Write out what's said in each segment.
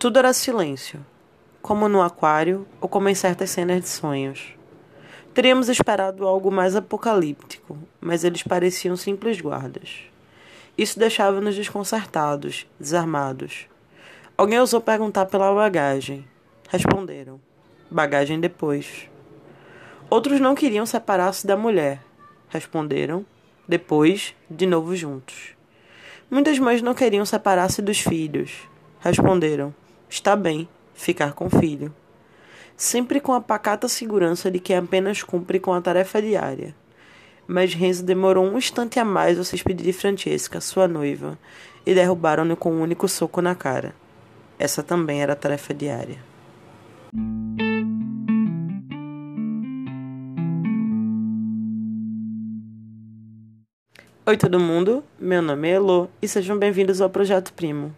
Tudo era silêncio, como no aquário ou como em certas cenas de sonhos. Teríamos esperado algo mais apocalíptico, mas eles pareciam simples guardas. Isso deixava-nos desconcertados, desarmados. Alguém ousou perguntar pela bagagem. Responderam: bagagem depois. Outros não queriam separar-se da mulher. Responderam: depois, de novo juntos. Muitas mães não queriam separar-se dos filhos. Responderam: está bem, ficar com o filho. Sempre com a pacata segurança de que apenas cumpre com a tarefa diária mas Renzo demorou um instante a mais ao se despedir de Francesca, sua noiva, e derrubaram-no com um único soco na cara. Essa também era a tarefa diária. Oi todo mundo, meu nome é Elo e sejam bem-vindos ao Projeto Primo.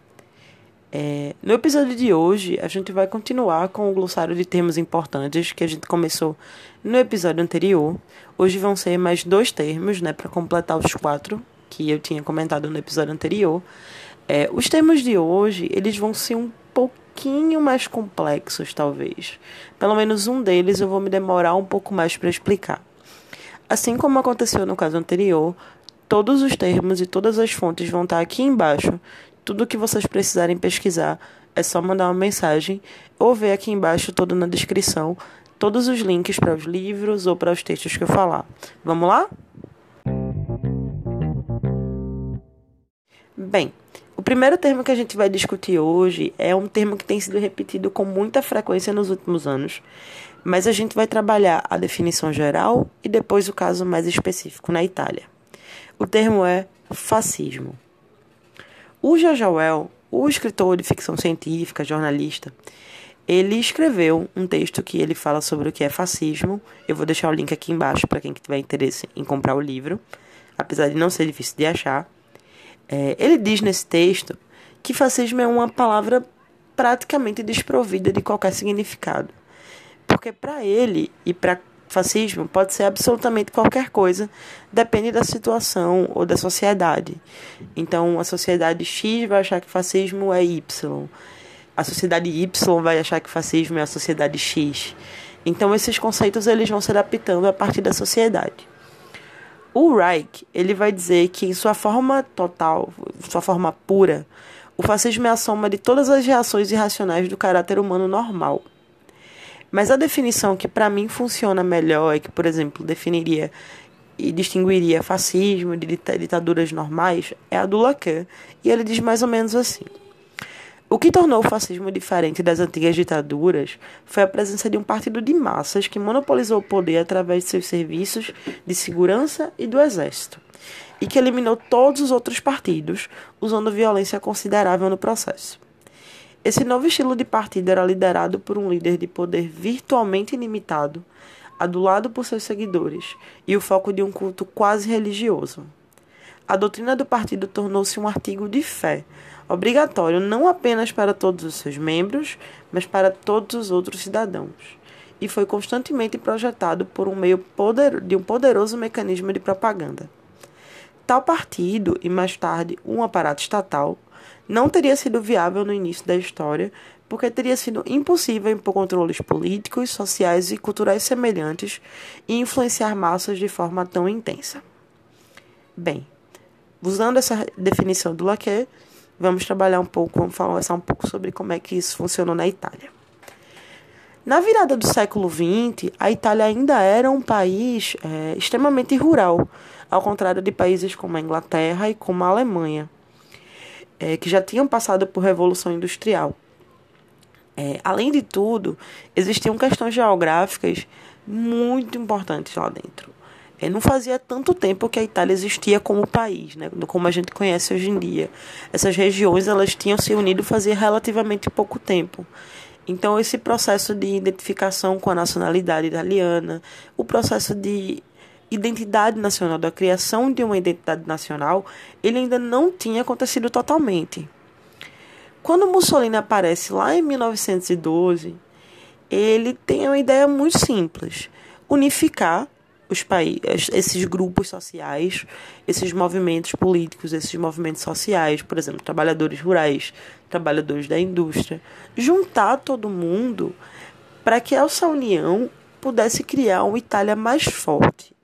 É, no episódio de hoje, a gente vai continuar com o glossário de termos importantes que a gente começou no episódio anterior. Hoje vão ser mais dois termos, né, para completar os quatro que eu tinha comentado no episódio anterior. É, os termos de hoje, eles vão ser um pouquinho mais complexos, talvez. Pelo menos um deles eu vou me demorar um pouco mais para explicar. Assim como aconteceu no caso anterior, todos os termos e todas as fontes vão estar aqui embaixo tudo o que vocês precisarem pesquisar é só mandar uma mensagem ou ver aqui embaixo, todo na descrição, todos os links para os livros ou para os textos que eu falar. Vamos lá? Bem, o primeiro termo que a gente vai discutir hoje é um termo que tem sido repetido com muita frequência nos últimos anos, mas a gente vai trabalhar a definição geral e depois o caso mais específico na Itália. O termo é fascismo. O George o escritor de ficção científica, jornalista, ele escreveu um texto que ele fala sobre o que é fascismo. Eu vou deixar o link aqui embaixo para quem tiver interesse em comprar o livro, apesar de não ser difícil de achar. É, ele diz nesse texto que fascismo é uma palavra praticamente desprovida de qualquer significado. Porque para ele e para fascismo pode ser absolutamente qualquer coisa, depende da situação ou da sociedade. Então, a sociedade X vai achar que fascismo é Y. A sociedade Y vai achar que fascismo é a sociedade X. Então, esses conceitos eles vão se adaptando a partir da sociedade. O Reich, ele vai dizer que em sua forma total, sua forma pura, o fascismo é a soma de todas as reações irracionais do caráter humano normal. Mas a definição que para mim funciona melhor é que, por exemplo, definiria e distinguiria fascismo de ditaduras normais é a do Lacan, e ele diz mais ou menos assim: O que tornou o fascismo diferente das antigas ditaduras foi a presença de um partido de massas que monopolizou o poder através de seus serviços de segurança e do exército, e que eliminou todos os outros partidos, usando violência considerável no processo. Esse novo estilo de partido era liderado por um líder de poder virtualmente ilimitado, adulado por seus seguidores, e o foco de um culto quase religioso. A doutrina do partido tornou-se um artigo de fé, obrigatório não apenas para todos os seus membros, mas para todos os outros cidadãos, e foi constantemente projetado por um meio poder, de um poderoso mecanismo de propaganda. Tal partido, e mais tarde um aparato estatal, não teria sido viável no início da história, porque teria sido impossível impor controles políticos, sociais e culturais semelhantes e influenciar massas de forma tão intensa. Bem, usando essa definição do Laquet, vamos trabalhar um pouco, vamos falar um pouco sobre como é que isso funcionou na Itália. Na virada do século XX, a Itália ainda era um país é, extremamente rural, ao contrário de países como a Inglaterra e como a Alemanha é, que já tinham passado por revolução industrial. É, além de tudo, existiam questões geográficas muito importantes lá dentro. É, não fazia tanto tempo que a Itália existia como país, né, como a gente conhece hoje em dia. Essas regiões elas tinham se unido fazia relativamente pouco tempo. Então, esse processo de identificação com a nacionalidade italiana, o processo de identidade nacional, da criação de uma identidade nacional, ele ainda não tinha acontecido totalmente. Quando Mussolini aparece lá em 1912, ele tem uma ideia muito simples: unificar os países, esses grupos sociais, esses movimentos políticos, esses movimentos sociais, por exemplo, trabalhadores rurais, trabalhadores da indústria, juntar todo mundo para que essa união pudesse criar uma Itália mais forte.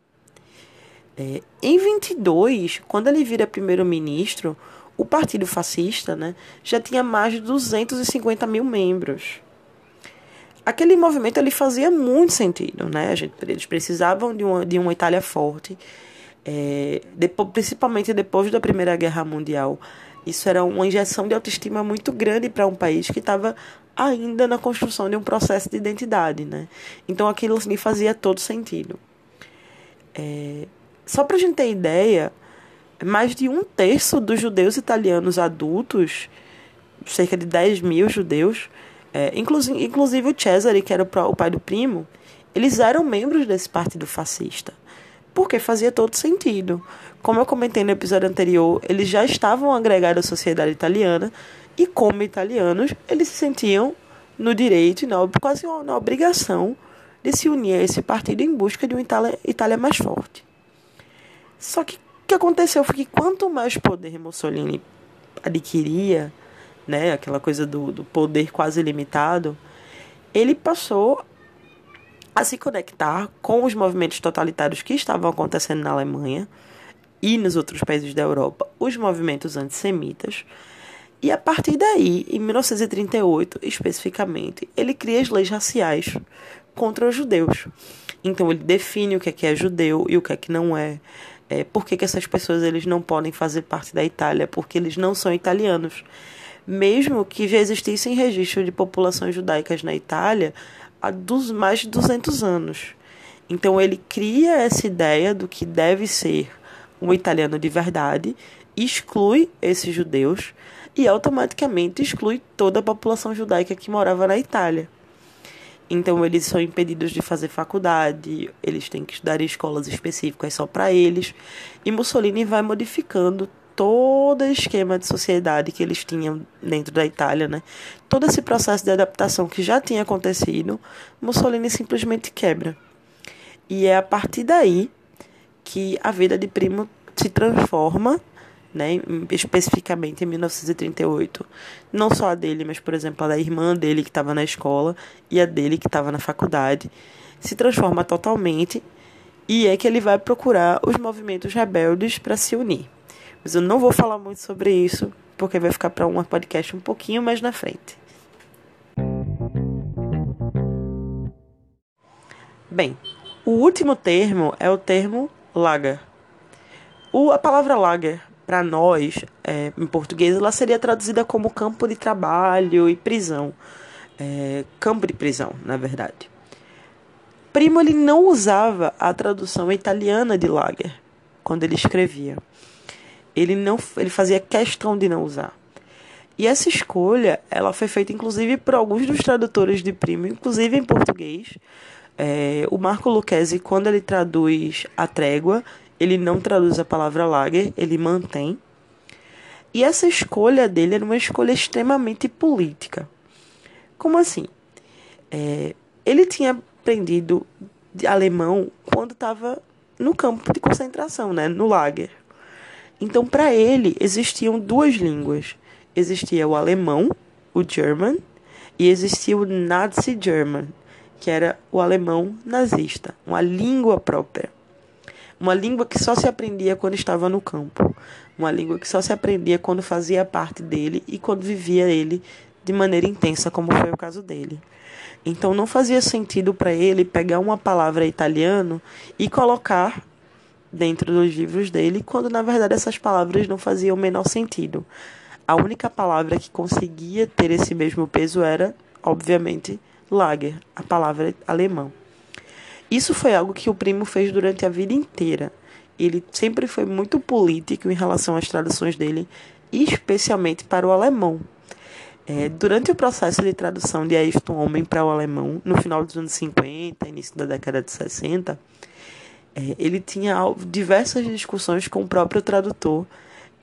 É, em 22, quando ele vira primeiro-ministro, o Partido Fascista né, já tinha mais de 250 mil membros. Aquele movimento ele fazia muito sentido, né? Gente, eles precisavam de uma, de uma Itália forte, é, depois, principalmente depois da Primeira Guerra Mundial. Isso era uma injeção de autoestima muito grande para um país que estava ainda na construção de um processo de identidade, né? Então aquilo me fazia todo sentido. É, só para a gente ter ideia, mais de um terço dos judeus italianos adultos, cerca de 10 mil judeus, é, inclusive, inclusive o Cesare, que era o pai do primo, eles eram membros desse partido fascista. Porque fazia todo sentido. Como eu comentei no episódio anterior, eles já estavam agregados à sociedade italiana e, como italianos, eles se sentiam no direito e na, quase na obrigação de se unir a esse partido em busca de uma Itália, Itália mais forte. Só que o que aconteceu foi que quanto mais poder Mussolini adquiria, né, aquela coisa do, do poder quase limitado, ele passou a se conectar com os movimentos totalitários que estavam acontecendo na Alemanha e nos outros países da Europa, os movimentos antissemitas. E a partir daí, em 1938 especificamente, ele cria as leis raciais contra os judeus. Então ele define o que é, que é judeu e o que é que não é. É por que, que essas pessoas eles não podem fazer parte da Itália? Porque eles não são italianos. Mesmo que já existissem registros de populações judaicas na Itália há dos, mais de 200 anos. Então ele cria essa ideia do que deve ser um italiano de verdade, exclui esses judeus e automaticamente exclui toda a população judaica que morava na Itália. Então eles são impedidos de fazer faculdade, eles têm que estudar em escolas específicas só para eles. E Mussolini vai modificando todo o esquema de sociedade que eles tinham dentro da Itália, né? Todo esse processo de adaptação que já tinha acontecido, Mussolini simplesmente quebra. E é a partir daí que a vida de Primo se transforma né, especificamente em 1938, não só a dele, mas por exemplo a da irmã dele que estava na escola e a dele que estava na faculdade, se transforma totalmente e é que ele vai procurar os movimentos rebeldes para se unir. Mas eu não vou falar muito sobre isso, porque vai ficar para um podcast um pouquinho mais na frente. Bem, o último termo é o termo lager. O, a palavra lager para nós, é, em português, ela seria traduzida como campo de trabalho e prisão. É, campo de prisão, na verdade. Primo ele não usava a tradução italiana de lager quando ele escrevia. Ele não, ele fazia questão de não usar. E essa escolha, ela foi feita inclusive por alguns dos tradutores de Primo, inclusive em português. É, o Marco Lucchesi, quando ele traduz a trégua, ele não traduz a palavra lager, ele mantém. E essa escolha dele era uma escolha extremamente política. Como assim? É, ele tinha aprendido alemão quando estava no campo de concentração, né, no lager. Então, para ele, existiam duas línguas. Existia o alemão, o German, e existia o Nazi German, que era o alemão nazista, uma língua própria. Uma língua que só se aprendia quando estava no campo. Uma língua que só se aprendia quando fazia parte dele e quando vivia ele de maneira intensa, como foi o caso dele. Então não fazia sentido para ele pegar uma palavra italiano e colocar dentro dos livros dele, quando na verdade essas palavras não faziam o menor sentido. A única palavra que conseguia ter esse mesmo peso era, obviamente, Lager, a palavra alemão. Isso foi algo que o primo fez durante a vida inteira. Ele sempre foi muito político em relação às traduções dele, especialmente para o alemão. É, durante o processo de tradução de Ayrton Homem para o alemão, no final dos anos 50, início da década de 60, é, ele tinha diversas discussões com o próprio tradutor,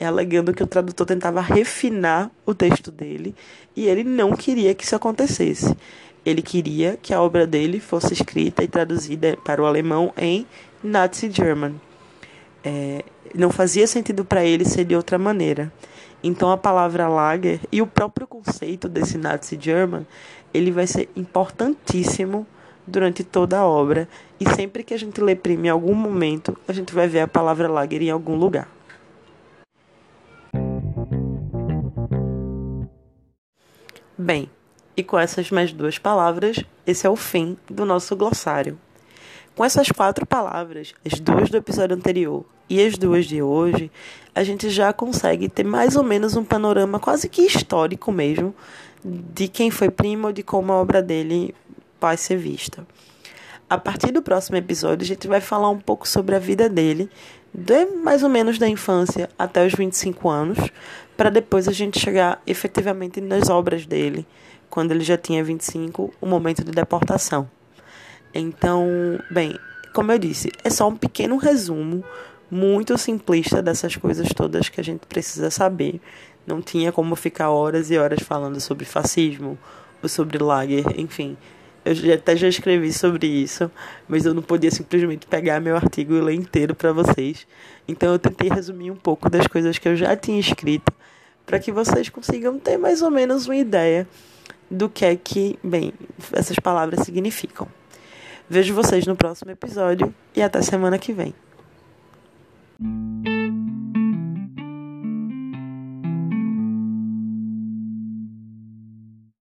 alegando que o tradutor tentava refinar o texto dele e ele não queria que isso acontecesse. Ele queria que a obra dele fosse escrita e traduzida para o alemão em Nazi German. É, não fazia sentido para ele ser de outra maneira. Então a palavra Lager e o próprio conceito desse Nazi German, ele vai ser importantíssimo durante toda a obra e sempre que a gente lê Prima em algum momento, a gente vai ver a palavra Lager em algum lugar. Bem, e com essas mais duas palavras, esse é o fim do nosso glossário. Com essas quatro palavras, as duas do episódio anterior e as duas de hoje, a gente já consegue ter mais ou menos um panorama quase que histórico mesmo de quem foi Primo, de como a obra dele vai ser vista. A partir do próximo episódio, a gente vai falar um pouco sobre a vida dele, de mais ou menos da infância até os 25 anos, para depois a gente chegar efetivamente nas obras dele quando ele já tinha 25, o momento de deportação. Então, bem, como eu disse, é só um pequeno resumo muito simplista dessas coisas todas que a gente precisa saber. Não tinha como ficar horas e horas falando sobre fascismo ou sobre Lager, enfim. Eu até já escrevi sobre isso, mas eu não podia simplesmente pegar meu artigo e ler inteiro para vocês. Então eu tentei resumir um pouco das coisas que eu já tinha escrito para que vocês consigam ter mais ou menos uma ideia do que é que, bem, essas palavras significam. Vejo vocês no próximo episódio e até semana que vem.